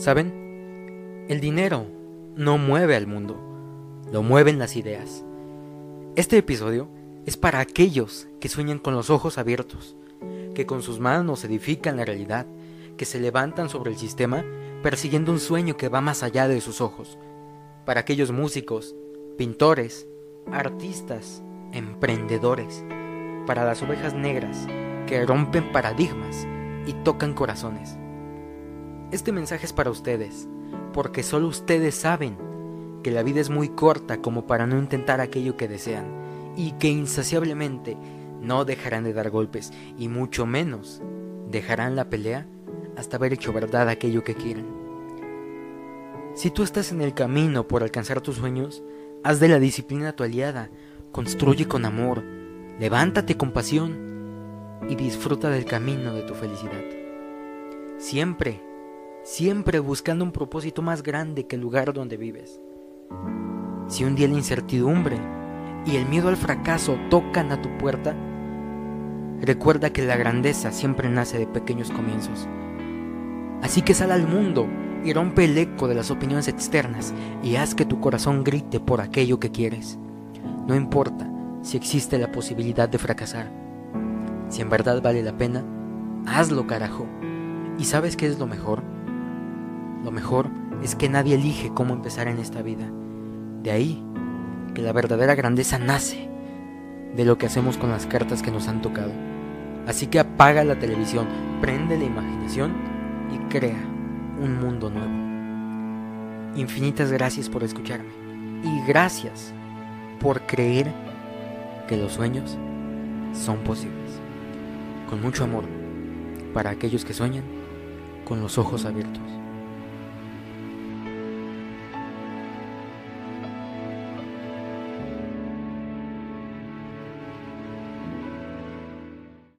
¿Saben? El dinero no mueve al mundo, lo mueven las ideas. Este episodio es para aquellos que sueñan con los ojos abiertos, que con sus manos edifican la realidad, que se levantan sobre el sistema persiguiendo un sueño que va más allá de sus ojos. Para aquellos músicos, pintores, artistas, emprendedores, para las ovejas negras que rompen paradigmas y tocan corazones. Este mensaje es para ustedes, porque solo ustedes saben que la vida es muy corta como para no intentar aquello que desean y que insaciablemente no dejarán de dar golpes y mucho menos dejarán la pelea hasta haber hecho verdad aquello que quieren. Si tú estás en el camino por alcanzar tus sueños, haz de la disciplina tu aliada, construye con amor, levántate con pasión y disfruta del camino de tu felicidad. Siempre, siempre buscando un propósito más grande que el lugar donde vives. Si un día la incertidumbre y el miedo al fracaso tocan a tu puerta, recuerda que la grandeza siempre nace de pequeños comienzos. Así que sal al mundo y rompe el eco de las opiniones externas y haz que tu corazón grite por aquello que quieres. No importa si existe la posibilidad de fracasar. Si en verdad vale la pena, hazlo carajo. ¿Y sabes qué es lo mejor? Lo mejor es que nadie elige cómo empezar en esta vida. De ahí que la verdadera grandeza nace de lo que hacemos con las cartas que nos han tocado. Así que apaga la televisión, prende la imaginación y crea un mundo nuevo. Infinitas gracias por escucharme y gracias por creer que los sueños son posibles. Con mucho amor para aquellos que sueñan con los ojos abiertos.